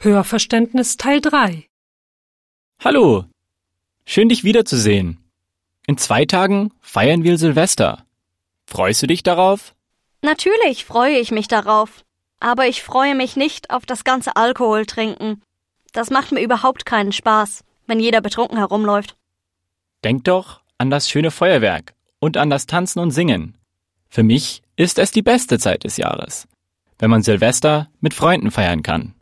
Hörverständnis Teil 3 Hallo, schön dich wiederzusehen. In zwei Tagen feiern wir Silvester. Freust du dich darauf? Natürlich freue ich mich darauf. Aber ich freue mich nicht auf das ganze Alkohol trinken. Das macht mir überhaupt keinen Spaß, wenn jeder betrunken herumläuft. Denk doch an das schöne Feuerwerk und an das Tanzen und Singen. Für mich ist es die beste Zeit des Jahres, wenn man Silvester mit Freunden feiern kann.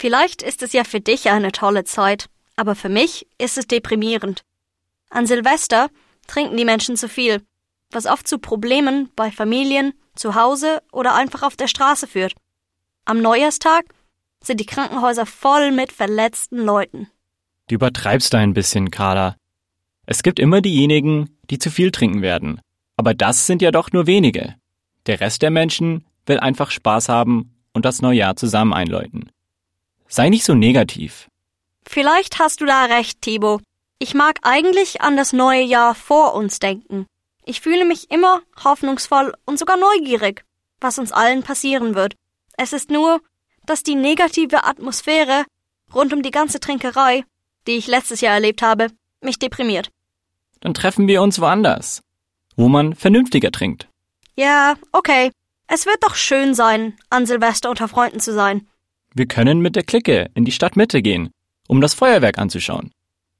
Vielleicht ist es ja für dich eine tolle Zeit, aber für mich ist es deprimierend. An Silvester trinken die Menschen zu viel, was oft zu Problemen bei Familien, zu Hause oder einfach auf der Straße führt. Am Neujahrstag sind die Krankenhäuser voll mit verletzten Leuten. Du übertreibst da ein bisschen, Carla. Es gibt immer diejenigen, die zu viel trinken werden. Aber das sind ja doch nur wenige. Der Rest der Menschen will einfach Spaß haben und das Neujahr zusammen einläuten. Sei nicht so negativ. Vielleicht hast du da recht, Thibaut. Ich mag eigentlich an das neue Jahr vor uns denken. Ich fühle mich immer hoffnungsvoll und sogar neugierig, was uns allen passieren wird. Es ist nur, dass die negative Atmosphäre rund um die ganze Trinkerei, die ich letztes Jahr erlebt habe, mich deprimiert. Dann treffen wir uns woanders, wo man vernünftiger trinkt. Ja, okay. Es wird doch schön sein, an Silvester unter Freunden zu sein. Wir können mit der Clique in die Stadtmitte gehen, um das Feuerwerk anzuschauen.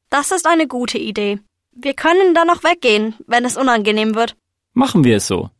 Das ist eine gute Idee. Wir können dann noch weggehen, wenn es unangenehm wird. Machen wir es so.